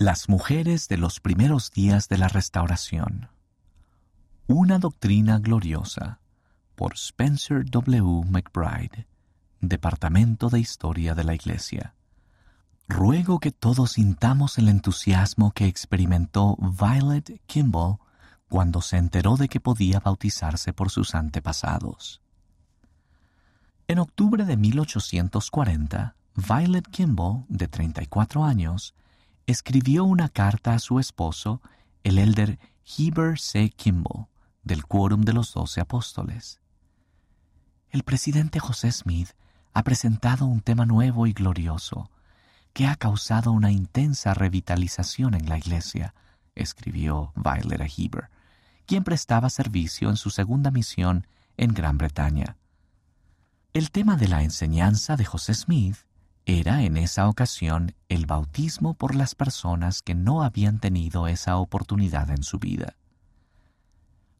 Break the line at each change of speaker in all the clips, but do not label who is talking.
Las mujeres de los primeros días de la restauración. Una doctrina gloriosa por Spencer W. McBride, Departamento de Historia de la Iglesia. Ruego que todos sintamos el entusiasmo que experimentó Violet Kimball cuando se enteró de que podía bautizarse por sus antepasados. En octubre de 1840, Violet Kimball, de 34 años, escribió una carta a su esposo, el elder Heber C. Kimball, del Quórum de los Doce Apóstoles. El presidente José Smith ha presentado un tema nuevo y glorioso que ha causado una intensa revitalización en la iglesia, escribió Violet a Heber, quien prestaba servicio en su segunda misión en Gran Bretaña. El tema de la enseñanza de José Smith era en esa ocasión el bautismo por las personas que no habían tenido esa oportunidad en su vida.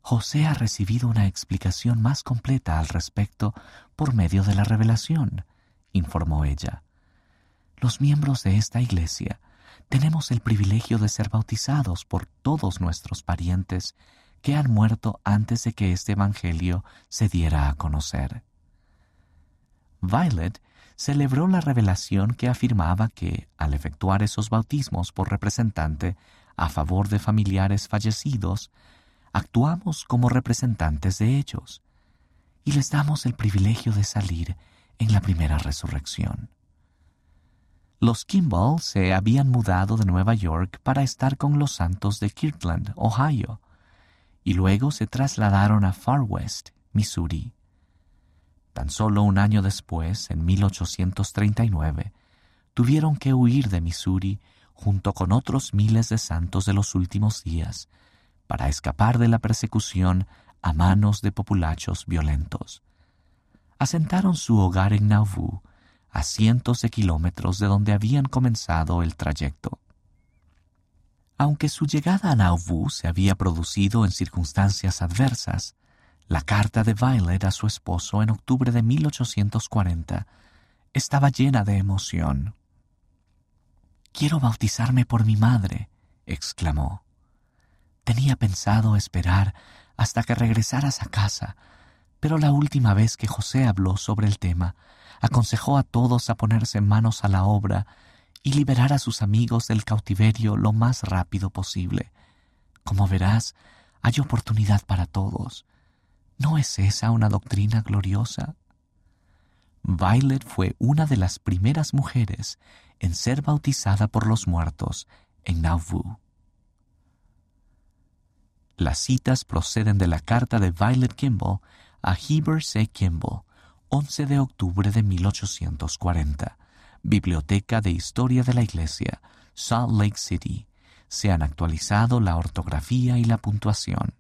José ha recibido una explicación más completa al respecto por medio de la revelación, informó ella. Los miembros de esta iglesia tenemos el privilegio de ser bautizados por todos nuestros parientes que han muerto antes de que este Evangelio se diera a conocer. Violet celebró la revelación que afirmaba que, al efectuar esos bautismos por representante a favor de familiares fallecidos, actuamos como representantes de ellos y les damos el privilegio de salir en la primera resurrección. Los Kimball se habían mudado de Nueva York para estar con los santos de Kirtland, Ohio, y luego se trasladaron a Far West, Missouri. Tan solo un año después, en 1839, tuvieron que huir de Missouri junto con otros miles de santos de los últimos días para escapar de la persecución a manos de populachos violentos. Asentaron su hogar en Nauvoo, a cientos de kilómetros de donde habían comenzado el trayecto. Aunque su llegada a Nauvoo se había producido en circunstancias adversas, la carta de Violet a su esposo en octubre de 1840 estaba llena de emoción. Quiero bautizarme por mi madre, exclamó. Tenía pensado esperar hasta que regresaras a casa, pero la última vez que José habló sobre el tema, aconsejó a todos a ponerse manos a la obra y liberar a sus amigos del cautiverio lo más rápido posible. Como verás, hay oportunidad para todos. ¿No es esa una doctrina gloriosa? Violet fue una de las primeras mujeres en ser bautizada por los muertos en Nauvoo. Las citas proceden de la carta de Violet Kimball a Heber C. Kimball, 11 de octubre de 1840, Biblioteca de Historia de la Iglesia, Salt Lake City. Se han actualizado la ortografía y la puntuación.